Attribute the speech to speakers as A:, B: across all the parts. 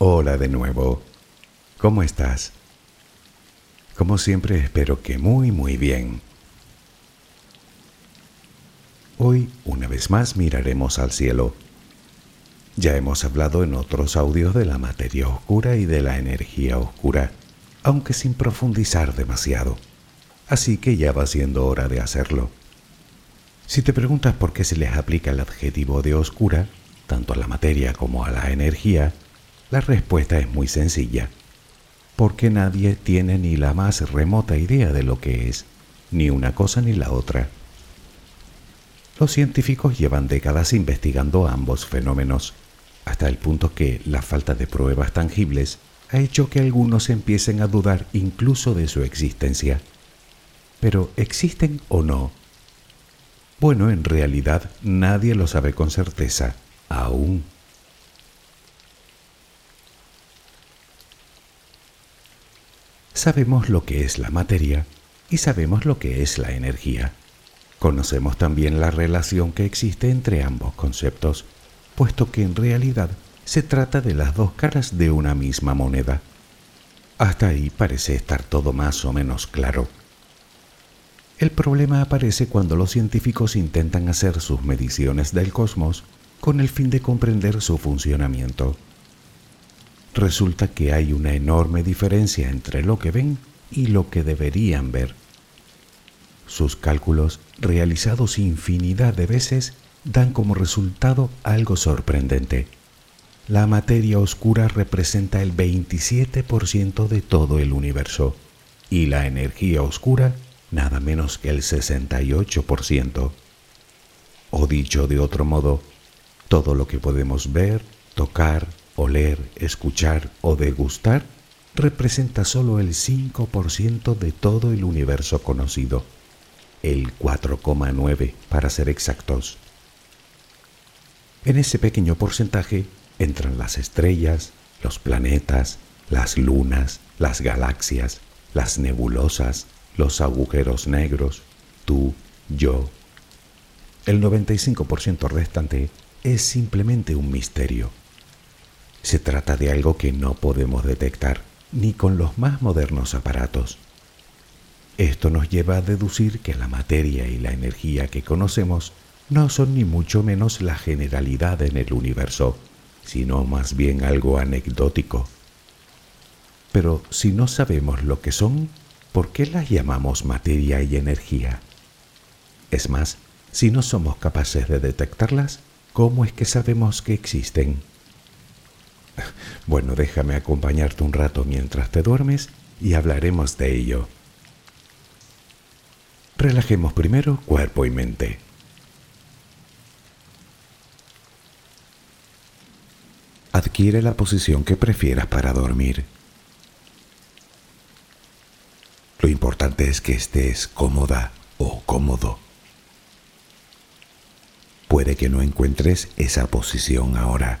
A: Hola de nuevo. ¿Cómo estás? Como siempre espero que muy muy bien. Hoy una vez más miraremos al cielo. Ya hemos hablado en otros audios de la materia oscura y de la energía oscura, aunque sin profundizar demasiado. Así que ya va siendo hora de hacerlo. Si te preguntas por qué se les aplica el adjetivo de oscura, tanto a la materia como a la energía, la respuesta es muy sencilla. Porque nadie tiene ni la más remota idea de lo que es, ni una cosa ni la otra. Los científicos llevan décadas investigando ambos fenómenos, hasta el punto que la falta de pruebas tangibles ha hecho que algunos empiecen a dudar incluso de su existencia. Pero ¿existen o no? Bueno, en realidad nadie lo sabe con certeza, aún. Sabemos lo que es la materia y sabemos lo que es la energía. Conocemos también la relación que existe entre ambos conceptos, puesto que en realidad se trata de las dos caras de una misma moneda. Hasta ahí parece estar todo más o menos claro. El problema aparece cuando los científicos intentan hacer sus mediciones del cosmos con el fin de comprender su funcionamiento. Resulta que hay una enorme diferencia entre lo que ven y lo que deberían ver. Sus cálculos, realizados infinidad de veces, dan como resultado algo sorprendente. La materia oscura representa el 27% de todo el universo y la energía oscura nada menos que el 68%. O dicho de otro modo, todo lo que podemos ver, tocar, oler, escuchar o degustar representa solo el 5% de todo el universo conocido el 4,9 para ser exactos. En ese pequeño porcentaje entran las estrellas, los planetas, las lunas, las galaxias, las nebulosas, los agujeros negros, tú, yo. El 95% restante es simplemente un misterio. Se trata de algo que no podemos detectar ni con los más modernos aparatos. Esto nos lleva a deducir que la materia y la energía que conocemos no son ni mucho menos la generalidad en el universo, sino más bien algo anecdótico. Pero si no sabemos lo que son, ¿por qué las llamamos materia y energía? Es más, si no somos capaces de detectarlas, ¿cómo es que sabemos que existen? Bueno, déjame acompañarte un rato mientras te duermes y hablaremos de ello. Relajemos primero cuerpo y mente. Adquiere la posición que prefieras para dormir. Lo importante es que estés cómoda o cómodo. Puede que no encuentres esa posición ahora.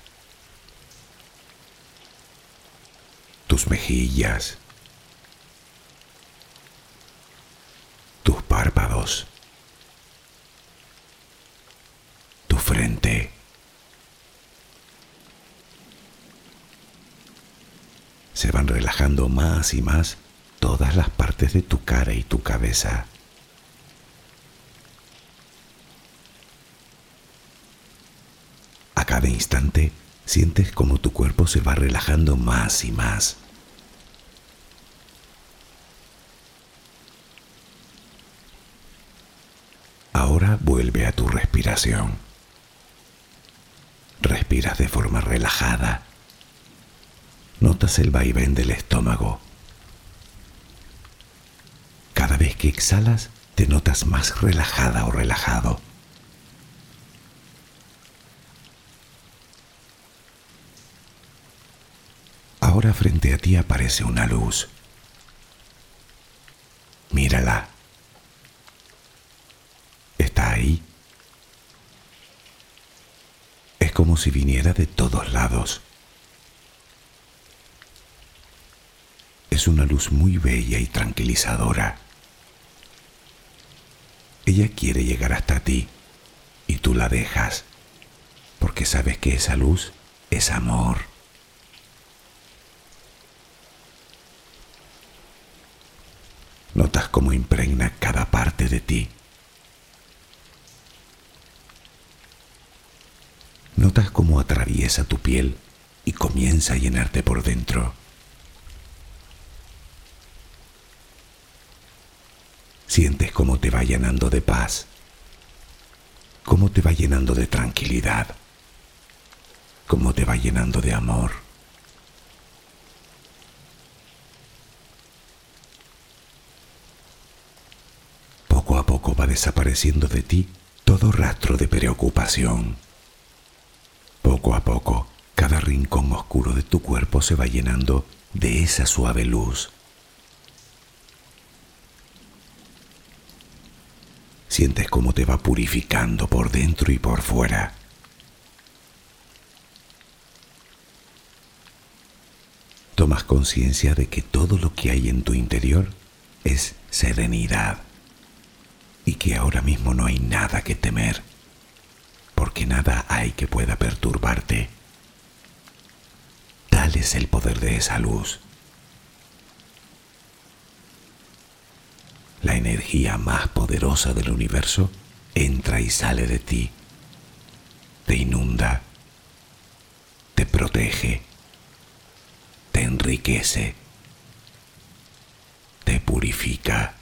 A: Tus mejillas. Tus párpados. Tu frente. se van relajando más y más todas las partes de tu cara y tu cabeza. A cada instante sientes como tu cuerpo se va relajando más y más. Ahora vuelve a tu respiración. Respiras de forma relajada. Notas el vaivén del estómago. Cada vez que exhalas, te notas más relajada o relajado. Frente a ti aparece una luz. Mírala. Está ahí. Es como si viniera de todos lados. Es una luz muy bella y tranquilizadora. Ella quiere llegar hasta ti y tú la dejas porque sabes que esa luz es amor. Cómo impregna cada parte de ti. Notas cómo atraviesa tu piel y comienza a llenarte por dentro. Sientes cómo te va llenando de paz, cómo te va llenando de tranquilidad, cómo te va llenando de amor. Desapareciendo de ti todo rastro de preocupación. Poco a poco, cada rincón oscuro de tu cuerpo se va llenando de esa suave luz. Sientes cómo te va purificando por dentro y por fuera. Tomas conciencia de que todo lo que hay en tu interior es serenidad y que ahora mismo no hay nada que temer, porque nada hay que pueda perturbarte. Tal es el poder de esa luz. La energía más poderosa del universo entra y sale de ti, te inunda, te protege, te enriquece, te purifica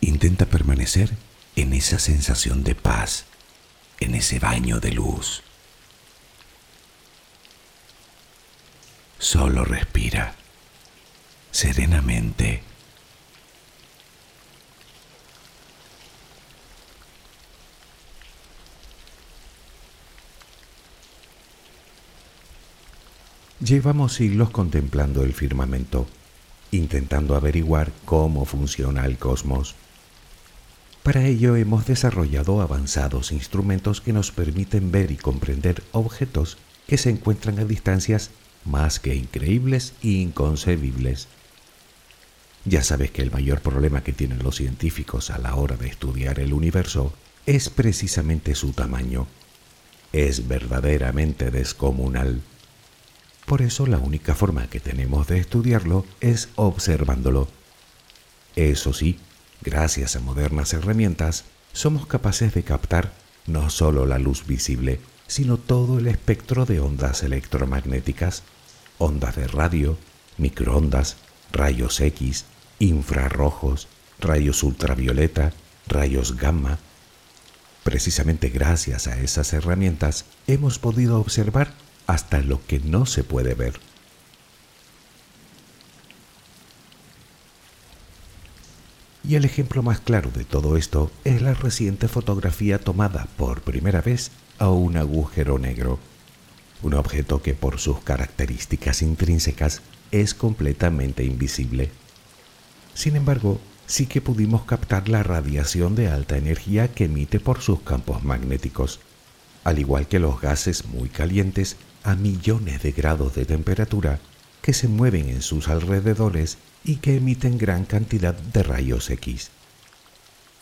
A: Intenta permanecer en esa sensación de paz, en ese baño de luz. Solo respira serenamente. Llevamos siglos contemplando el firmamento, intentando averiguar cómo funciona el cosmos. Para ello hemos desarrollado avanzados instrumentos que nos permiten ver y comprender objetos que se encuentran a distancias más que increíbles e inconcebibles. Ya sabes que el mayor problema que tienen los científicos a la hora de estudiar el universo es precisamente su tamaño. Es verdaderamente descomunal. Por eso la única forma que tenemos de estudiarlo es observándolo. Eso sí, Gracias a modernas herramientas, somos capaces de captar no solo la luz visible, sino todo el espectro de ondas electromagnéticas, ondas de radio, microondas, rayos X, infrarrojos, rayos ultravioleta, rayos gamma. Precisamente gracias a esas herramientas hemos podido observar hasta lo que no se puede ver. Y el ejemplo más claro de todo esto es la reciente fotografía tomada por primera vez a un agujero negro, un objeto que por sus características intrínsecas es completamente invisible. Sin embargo, sí que pudimos captar la radiación de alta energía que emite por sus campos magnéticos, al igual que los gases muy calientes a millones de grados de temperatura que se mueven en sus alrededores y que emiten gran cantidad de rayos X.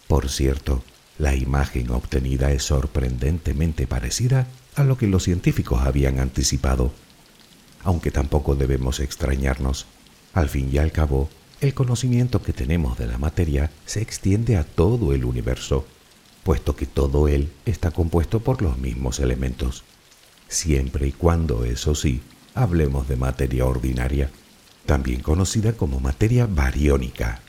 A: Por cierto, la imagen obtenida es sorprendentemente parecida a lo que los científicos habían anticipado, aunque tampoco debemos extrañarnos. Al fin y al cabo, el conocimiento que tenemos de la materia se extiende a todo el universo, puesto que todo él está compuesto por los mismos elementos, siempre y cuando, eso sí, hablemos de materia ordinaria también conocida como materia bariónica.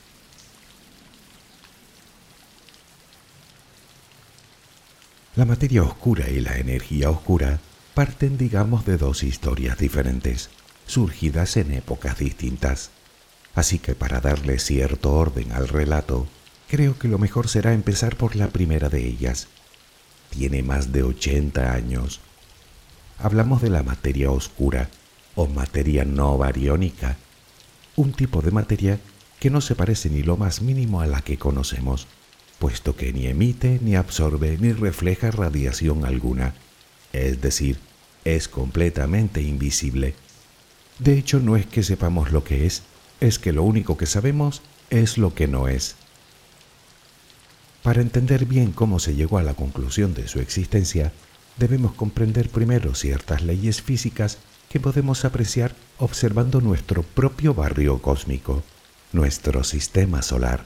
A: La materia oscura y la energía oscura parten, digamos, de dos historias diferentes, surgidas en épocas distintas. Así que para darle cierto orden al relato, creo que lo mejor será empezar por la primera de ellas. Tiene más de 80 años. Hablamos de la materia oscura o materia no bariónica, un tipo de materia que no se parece ni lo más mínimo a la que conocemos, puesto que ni emite, ni absorbe, ni refleja radiación alguna, es decir, es completamente invisible. De hecho, no es que sepamos lo que es, es que lo único que sabemos es lo que no es. Para entender bien cómo se llegó a la conclusión de su existencia, debemos comprender primero ciertas leyes físicas que podemos apreciar observando nuestro propio barrio cósmico, nuestro sistema solar.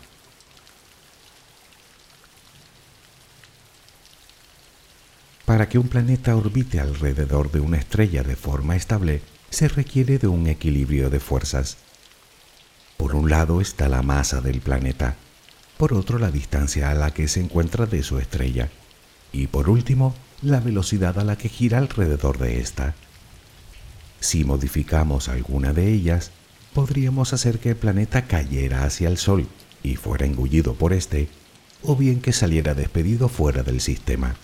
A: Para que un planeta orbite alrededor de una estrella de forma estable, se requiere de un equilibrio de fuerzas. Por un lado está la masa del planeta, por otro la distancia a la que se encuentra de su estrella y por último la velocidad a la que gira alrededor de ésta. Si modificamos alguna de ellas, podríamos hacer que el planeta cayera hacia el Sol y fuera engullido por éste, o bien que saliera despedido fuera del sistema.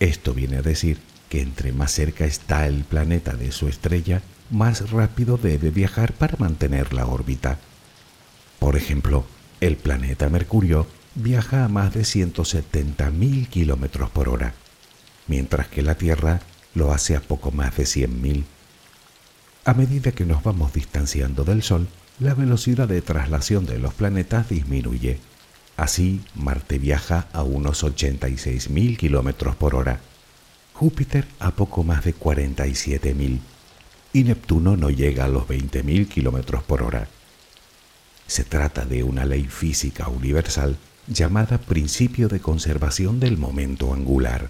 A: Esto viene a decir que entre más cerca está el planeta de su estrella, más rápido debe viajar para mantener la órbita. Por ejemplo, el planeta Mercurio viaja a más de 170.000 kilómetros por hora, mientras que la Tierra lo hace a poco más de 100.000. A medida que nos vamos distanciando del Sol, la velocidad de traslación de los planetas disminuye. Así, Marte viaja a unos 86.000 kilómetros por hora, Júpiter a poco más de 47.000 y Neptuno no llega a los 20.000 kilómetros por hora. Se trata de una ley física universal llamada principio de conservación del momento angular.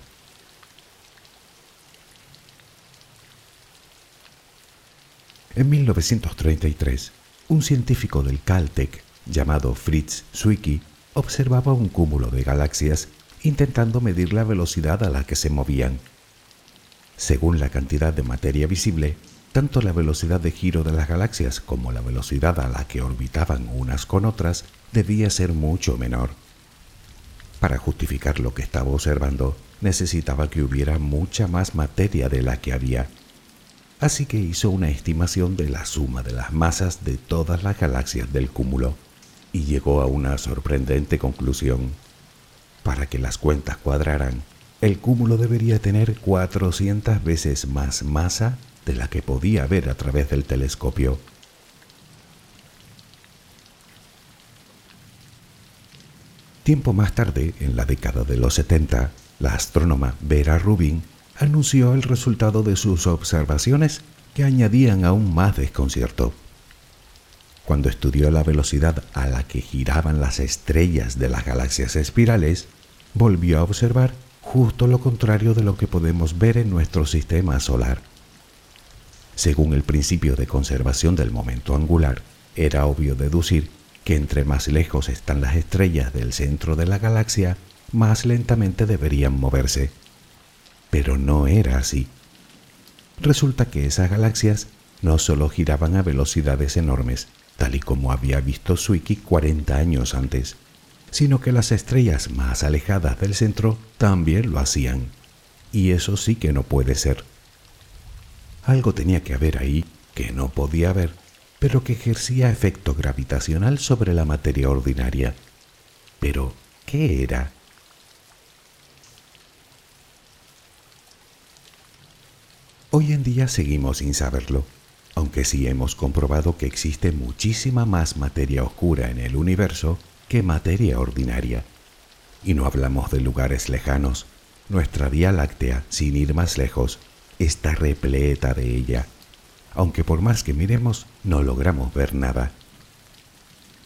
A: En 1933, un científico del Caltech llamado Fritz Zwicky observaba un cúmulo de galaxias intentando medir la velocidad a la que se movían. Según la cantidad de materia visible, tanto la velocidad de giro de las galaxias como la velocidad a la que orbitaban unas con otras debía ser mucho menor. Para justificar lo que estaba observando, necesitaba que hubiera mucha más materia de la que había. Así que hizo una estimación de la suma de las masas de todas las galaxias del cúmulo y llegó a una sorprendente conclusión. Para que las cuentas cuadraran, el cúmulo debería tener 400 veces más masa de la que podía ver a través del telescopio. Tiempo más tarde, en la década de los 70, la astrónoma Vera Rubin anunció el resultado de sus observaciones que añadían aún más desconcierto. Cuando estudió la velocidad a la que giraban las estrellas de las galaxias espirales, volvió a observar justo lo contrario de lo que podemos ver en nuestro sistema solar. Según el principio de conservación del momento angular, era obvio deducir que entre más lejos están las estrellas del centro de la galaxia, más lentamente deberían moverse. Pero no era así. Resulta que esas galaxias no solo giraban a velocidades enormes, tal y como había visto Zwicky 40 años antes, sino que las estrellas más alejadas del centro también lo hacían. Y eso sí que no puede ser. Algo tenía que haber ahí que no podía haber, pero que ejercía efecto gravitacional sobre la materia ordinaria. Pero, ¿qué era? Hoy en día seguimos sin saberlo, aunque sí hemos comprobado que existe muchísima más materia oscura en el universo que materia ordinaria. Y no hablamos de lugares lejanos. Nuestra Vía Láctea, sin ir más lejos, está repleta de ella, aunque por más que miremos no logramos ver nada.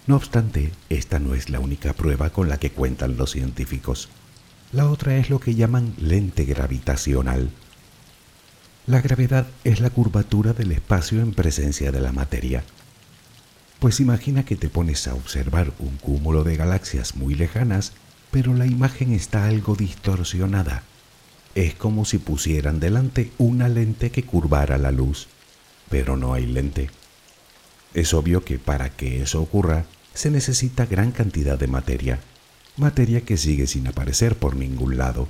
A: No obstante, esta no es la única prueba con la que cuentan los científicos. La otra es lo que llaman lente gravitacional. La gravedad es la curvatura del espacio en presencia de la materia. Pues imagina que te pones a observar un cúmulo de galaxias muy lejanas pero la imagen está algo distorsionada. Es como si pusieran delante una lente que curvara la luz, pero no hay lente. Es obvio que para que eso ocurra se necesita gran cantidad de materia, materia que sigue sin aparecer por ningún lado.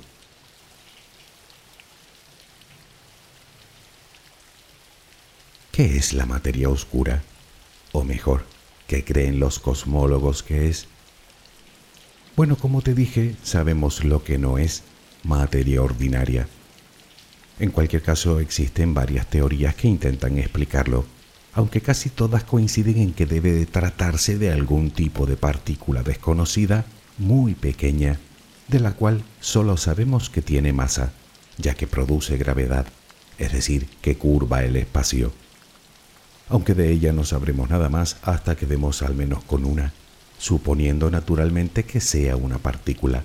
A: ¿Qué es la materia oscura? O mejor, ¿qué creen los cosmólogos que es? Bueno, como te dije, sabemos lo que no es materia ordinaria. En cualquier caso, existen varias teorías que intentan explicarlo, aunque casi todas coinciden en que debe de tratarse de algún tipo de partícula desconocida, muy pequeña, de la cual solo sabemos que tiene masa, ya que produce gravedad, es decir, que curva el espacio. Aunque de ella no sabremos nada más hasta que demos al menos con una suponiendo naturalmente que sea una partícula.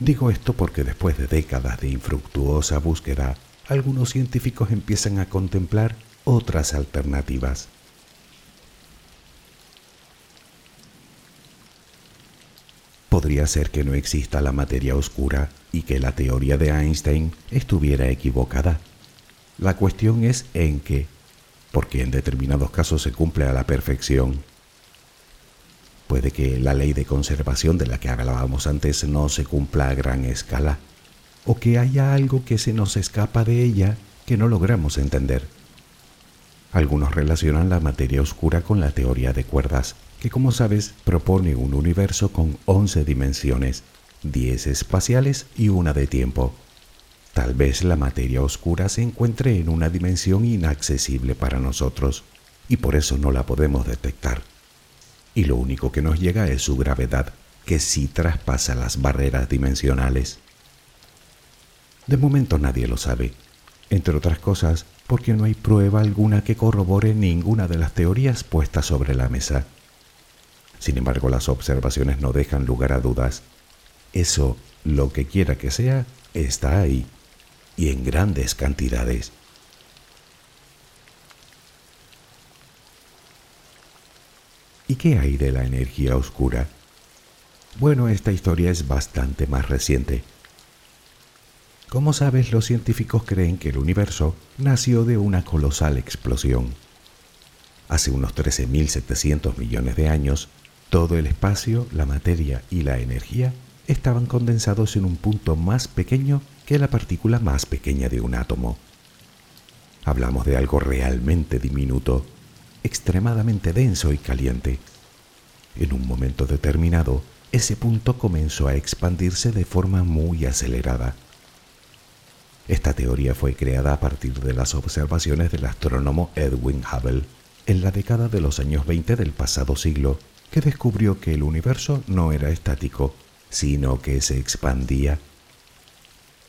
A: Digo esto porque después de décadas de infructuosa búsqueda, algunos científicos empiezan a contemplar otras alternativas. Podría ser que no exista la materia oscura y que la teoría de Einstein estuviera equivocada. La cuestión es en qué, porque en determinados casos se cumple a la perfección Puede que la ley de conservación de la que hablábamos antes no se cumpla a gran escala, o que haya algo que se nos escapa de ella que no logramos entender. Algunos relacionan la materia oscura con la teoría de cuerdas, que como sabes propone un universo con 11 dimensiones, 10 espaciales y una de tiempo. Tal vez la materia oscura se encuentre en una dimensión inaccesible para nosotros, y por eso no la podemos detectar y lo único que nos llega es su gravedad, que sí traspasa las barreras dimensionales. De momento nadie lo sabe, entre otras cosas porque no hay prueba alguna que corrobore ninguna de las teorías puestas sobre la mesa. Sin embargo, las observaciones no dejan lugar a dudas. Eso, lo que quiera que sea, está ahí, y en grandes cantidades. ¿Y qué hay de la energía oscura? Bueno, esta historia es bastante más reciente. Como sabes, los científicos creen que el universo nació de una colosal explosión. Hace unos 13.700 millones de años, todo el espacio, la materia y la energía estaban condensados en un punto más pequeño que la partícula más pequeña de un átomo. Hablamos de algo realmente diminuto, extremadamente denso y caliente. En un momento determinado, ese punto comenzó a expandirse de forma muy acelerada. Esta teoría fue creada a partir de las observaciones del astrónomo Edwin Hubble en la década de los años 20 del pasado siglo, que descubrió que el universo no era estático, sino que se expandía.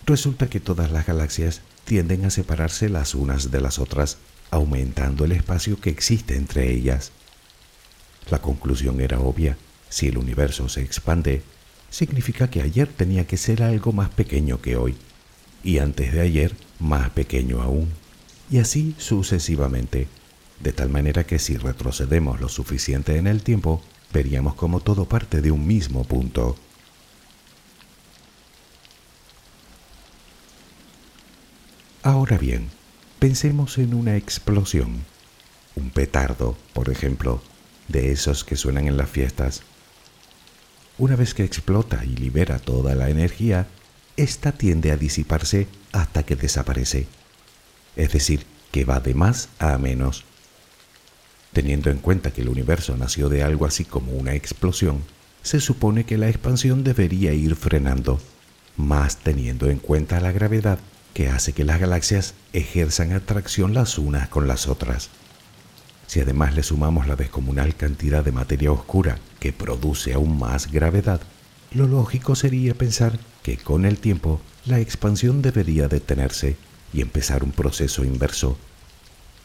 A: Resulta que todas las galaxias tienden a separarse las unas de las otras aumentando el espacio que existe entre ellas. La conclusión era obvia. Si el universo se expande, significa que ayer tenía que ser algo más pequeño que hoy, y antes de ayer más pequeño aún, y así sucesivamente, de tal manera que si retrocedemos lo suficiente en el tiempo, veríamos como todo parte de un mismo punto. Ahora bien, Pensemos en una explosión, un petardo, por ejemplo, de esos que suenan en las fiestas. Una vez que explota y libera toda la energía, ésta tiende a disiparse hasta que desaparece. Es decir, que va de más a menos. Teniendo en cuenta que el universo nació de algo así como una explosión, se supone que la expansión debería ir frenando, más teniendo en cuenta la gravedad que hace que las galaxias ejerzan atracción las unas con las otras. Si además le sumamos la descomunal cantidad de materia oscura que produce aún más gravedad, lo lógico sería pensar que con el tiempo la expansión debería detenerse y empezar un proceso inverso,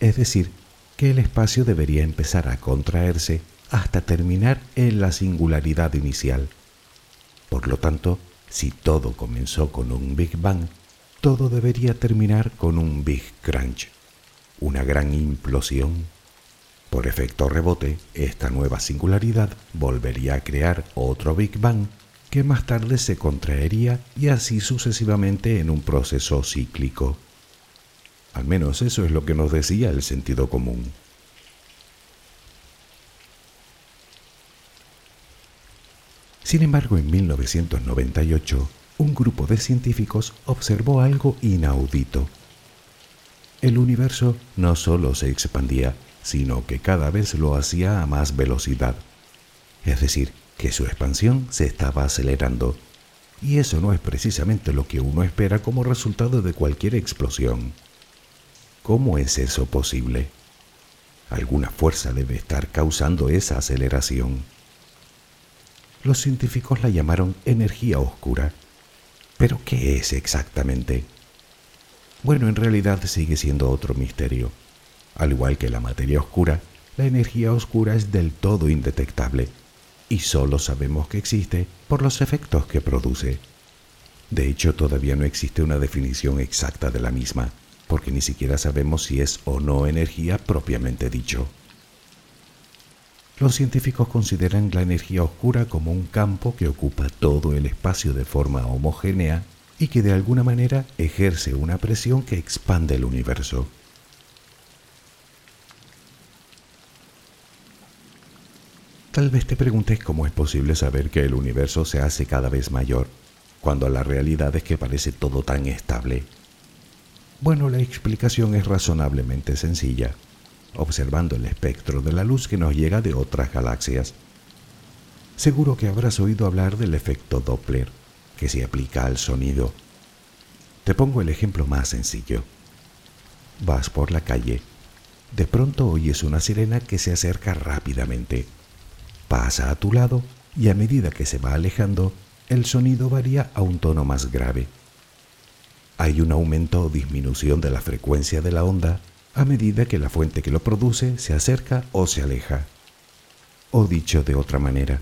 A: es decir, que el espacio debería empezar a contraerse hasta terminar en la singularidad inicial. Por lo tanto, si todo comenzó con un Big Bang, todo debería terminar con un Big Crunch, una gran implosión. Por efecto rebote, esta nueva singularidad volvería a crear otro Big Bang que más tarde se contraería y así sucesivamente en un proceso cíclico. Al menos eso es lo que nos decía el sentido común. Sin embargo, en 1998, un grupo de científicos observó algo inaudito. El universo no solo se expandía, sino que cada vez lo hacía a más velocidad. Es decir, que su expansión se estaba acelerando. Y eso no es precisamente lo que uno espera como resultado de cualquier explosión. ¿Cómo es eso posible? Alguna fuerza debe estar causando esa aceleración. Los científicos la llamaron energía oscura. ¿Pero qué es exactamente? Bueno, en realidad sigue siendo otro misterio. Al igual que la materia oscura, la energía oscura es del todo indetectable y solo sabemos que existe por los efectos que produce. De hecho, todavía no existe una definición exacta de la misma, porque ni siquiera sabemos si es o no energía propiamente dicho. Los científicos consideran la energía oscura como un campo que ocupa todo el espacio de forma homogénea y que de alguna manera ejerce una presión que expande el universo. Tal vez te preguntes cómo es posible saber que el universo se hace cada vez mayor, cuando la realidad es que parece todo tan estable. Bueno, la explicación es razonablemente sencilla observando el espectro de la luz que nos llega de otras galaxias. Seguro que habrás oído hablar del efecto Doppler, que se aplica al sonido. Te pongo el ejemplo más sencillo. Vas por la calle. De pronto oyes una sirena que se acerca rápidamente. Pasa a tu lado y a medida que se va alejando, el sonido varía a un tono más grave. Hay un aumento o disminución de la frecuencia de la onda a medida que la fuente que lo produce se acerca o se aleja. O dicho de otra manera,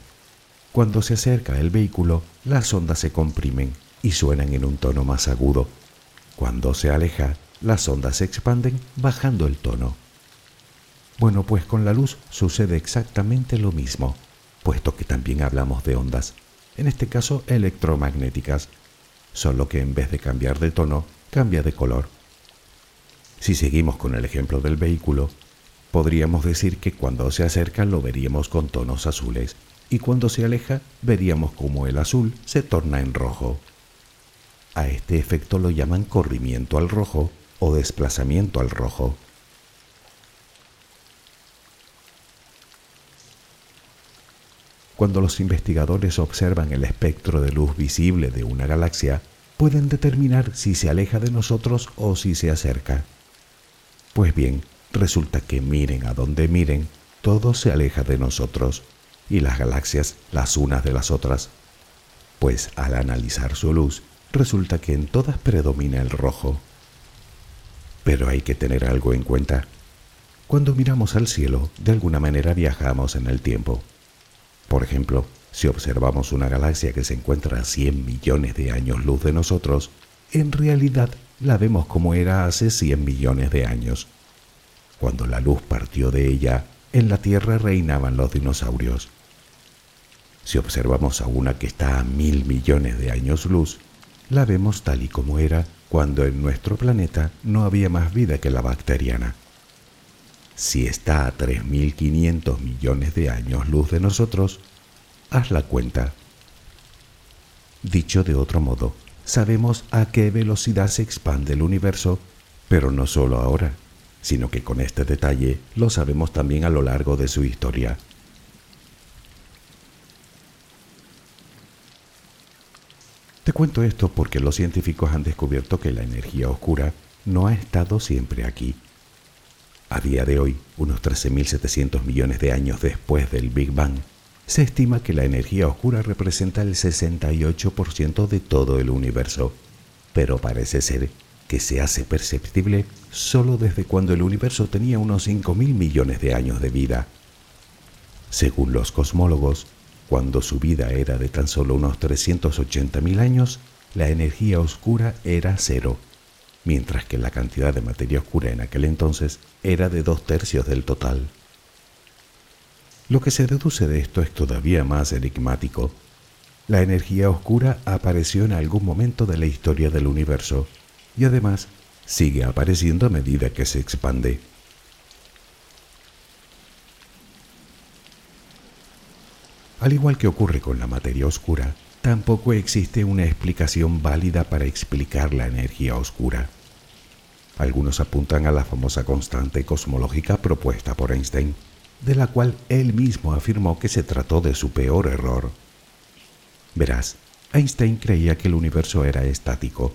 A: cuando se acerca el vehículo, las ondas se comprimen y suenan en un tono más agudo. Cuando se aleja, las ondas se expanden bajando el tono. Bueno, pues con la luz sucede exactamente lo mismo, puesto que también hablamos de ondas, en este caso electromagnéticas, solo que en vez de cambiar de tono, cambia de color. Si seguimos con el ejemplo del vehículo, podríamos decir que cuando se acerca lo veríamos con tonos azules y cuando se aleja veríamos como el azul se torna en rojo. A este efecto lo llaman corrimiento al rojo o desplazamiento al rojo. Cuando los investigadores observan el espectro de luz visible de una galaxia, pueden determinar si se aleja de nosotros o si se acerca. Pues bien, resulta que miren a donde miren, todo se aleja de nosotros y las galaxias las unas de las otras. Pues al analizar su luz, resulta que en todas predomina el rojo. Pero hay que tener algo en cuenta. Cuando miramos al cielo, de alguna manera viajamos en el tiempo. Por ejemplo, si observamos una galaxia que se encuentra a 100 millones de años luz de nosotros, en realidad la vemos como era hace 100 millones de años. Cuando la luz partió de ella, en la Tierra reinaban los dinosaurios. Si observamos a una que está a mil millones de años luz, la vemos tal y como era cuando en nuestro planeta no había más vida que la bacteriana. Si está a 3.500 millones de años luz de nosotros, haz la cuenta. Dicho de otro modo, sabemos a qué velocidad se expande el universo, pero no solo ahora, sino que con este detalle lo sabemos también a lo largo de su historia. Te cuento esto porque los científicos han descubierto que la energía oscura no ha estado siempre aquí. A día de hoy, unos 13.700 millones de años después del Big Bang, se estima que la energía oscura representa el 68% de todo el universo, pero parece ser que se hace perceptible solo desde cuando el universo tenía unos 5.000 millones de años de vida. Según los cosmólogos, cuando su vida era de tan solo unos 380.000 años, la energía oscura era cero, mientras que la cantidad de materia oscura en aquel entonces era de dos tercios del total. Lo que se deduce de esto es todavía más enigmático. la energía oscura apareció en algún momento de la historia del universo y además sigue apareciendo a medida que se expande. Al igual que ocurre con la materia oscura, tampoco existe una explicación válida para explicar la energía oscura. Algunos apuntan a la famosa constante cosmológica propuesta por Einstein, de la cual él mismo afirmó que se trató de su peor error. Verás, Einstein creía que el universo era estático.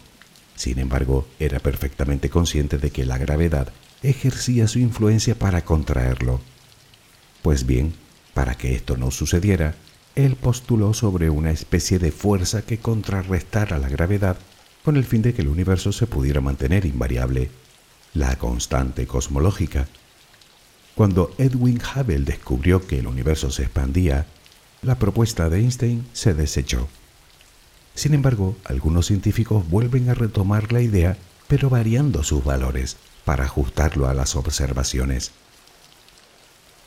A: Sin embargo, era perfectamente consciente de que la gravedad ejercía su influencia para contraerlo. Pues bien, para que esto no sucediera, él postuló sobre una especie de fuerza que contrarrestara la gravedad con el fin de que el universo se pudiera mantener invariable, la constante cosmológica. Cuando Edwin Hubble descubrió que el universo se expandía, la propuesta de Einstein se desechó. Sin embargo, algunos científicos vuelven a retomar la idea, pero variando sus valores para ajustarlo a las observaciones.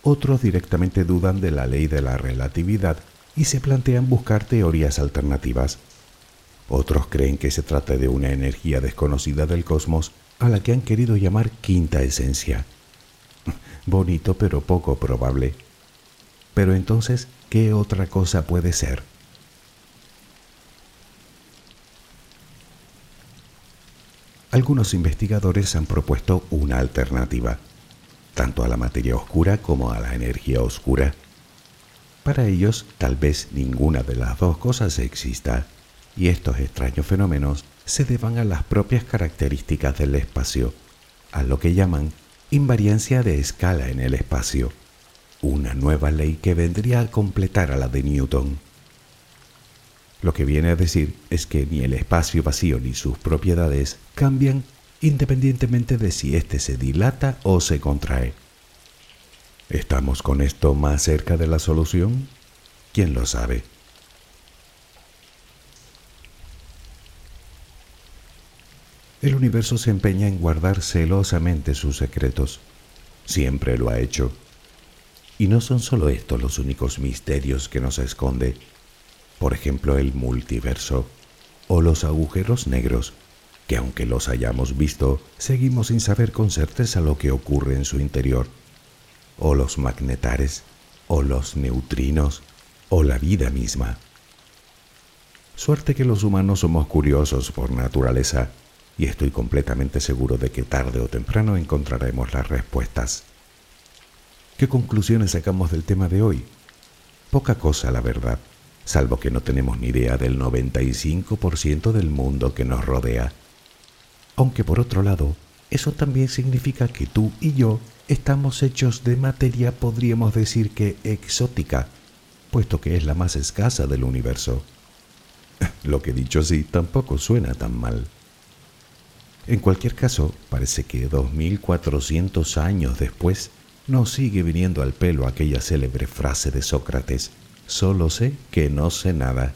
A: Otros directamente dudan de la ley de la relatividad y se plantean buscar teorías alternativas. Otros creen que se trata de una energía desconocida del cosmos a la que han querido llamar quinta esencia. Bonito pero poco probable. Pero entonces, ¿qué otra cosa puede ser? Algunos investigadores han propuesto una alternativa tanto a la materia oscura como a la energía oscura. Para ellos, tal vez ninguna de las dos cosas exista, y estos extraños fenómenos se deban a las propias características del espacio, a lo que llaman invariancia de escala en el espacio, una nueva ley que vendría a completar a la de Newton. Lo que viene a decir es que ni el espacio vacío ni sus propiedades cambian independientemente de si éste se dilata o se contrae. ¿Estamos con esto más cerca de la solución? ¿Quién lo sabe? El universo se empeña en guardar celosamente sus secretos. Siempre lo ha hecho. Y no son solo estos los únicos misterios que nos esconde. Por ejemplo, el multiverso o los agujeros negros que aunque los hayamos visto, seguimos sin saber con certeza lo que ocurre en su interior, o los magnetares, o los neutrinos, o la vida misma. Suerte que los humanos somos curiosos por naturaleza, y estoy completamente seguro de que tarde o temprano encontraremos las respuestas. ¿Qué conclusiones sacamos del tema de hoy? Poca cosa, la verdad, salvo que no tenemos ni idea del 95% del mundo que nos rodea aunque por otro lado, eso también significa que tú y yo estamos hechos de materia, podríamos decir que exótica, puesto que es la más escasa del universo. Lo que dicho así tampoco suena tan mal. En cualquier caso, parece que 2400 años después nos sigue viniendo al pelo aquella célebre frase de Sócrates, solo sé que no sé nada.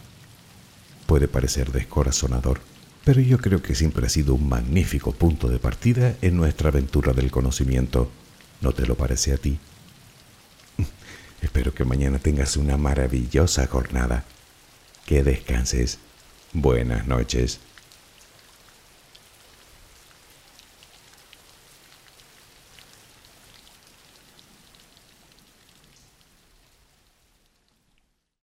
A: Puede parecer descorazonador, pero yo creo que siempre ha sido un magnífico punto de partida en nuestra aventura del conocimiento. ¿No te lo parece a ti? Espero que mañana tengas una maravillosa jornada. Que descanses. Buenas noches.